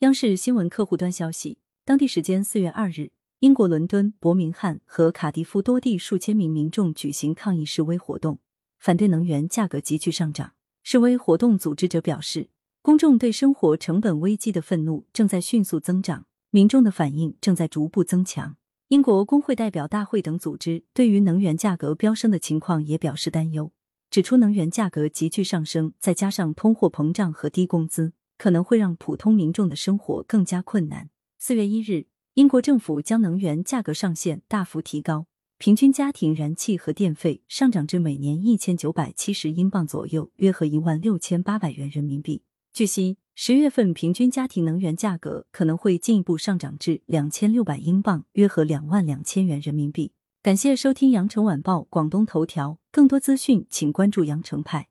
央视新闻客户端消息，当地时间四月二日，英国伦敦、伯明翰和卡迪夫多地数千名民众举行抗议示威活动，反对能源价格急剧上涨。示威活动组织者表示，公众对生活成本危机的愤怒正在迅速增长，民众的反应正在逐步增强。英国工会代表大会等组织对于能源价格飙升的情况也表示担忧，指出能源价格急剧上升，再加上通货膨胀和低工资。可能会让普通民众的生活更加困难。四月一日，英国政府将能源价格上限大幅提高，平均家庭燃气和电费上涨至每年一千九百七十英镑左右，约合一万六千八百元人民币。据悉，十月份平均家庭能源价格可能会进一步上涨至两千六百英镑，约合两万两千元人民币。感谢收听羊城晚报广东头条，更多资讯请关注羊城派。